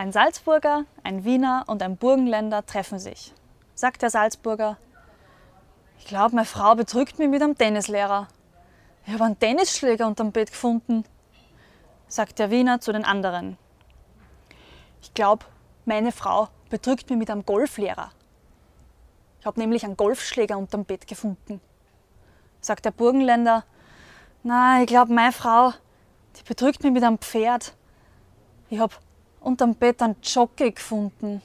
Ein Salzburger, ein Wiener und ein Burgenländer treffen sich. Sagt der Salzburger, ich glaube, meine Frau betrügt mich mit einem Tennislehrer. Ich habe einen Tennisschläger unterm Bett gefunden. Sagt der Wiener zu den anderen. Ich glaube, meine Frau betrügt mich mit einem Golflehrer. Ich habe nämlich einen Golfschläger unterm Bett gefunden. Sagt der Burgenländer, na, ich glaube, meine Frau, die betrügt mich mit einem Pferd. Ich habe unterm Bett einen Jockey gefunden.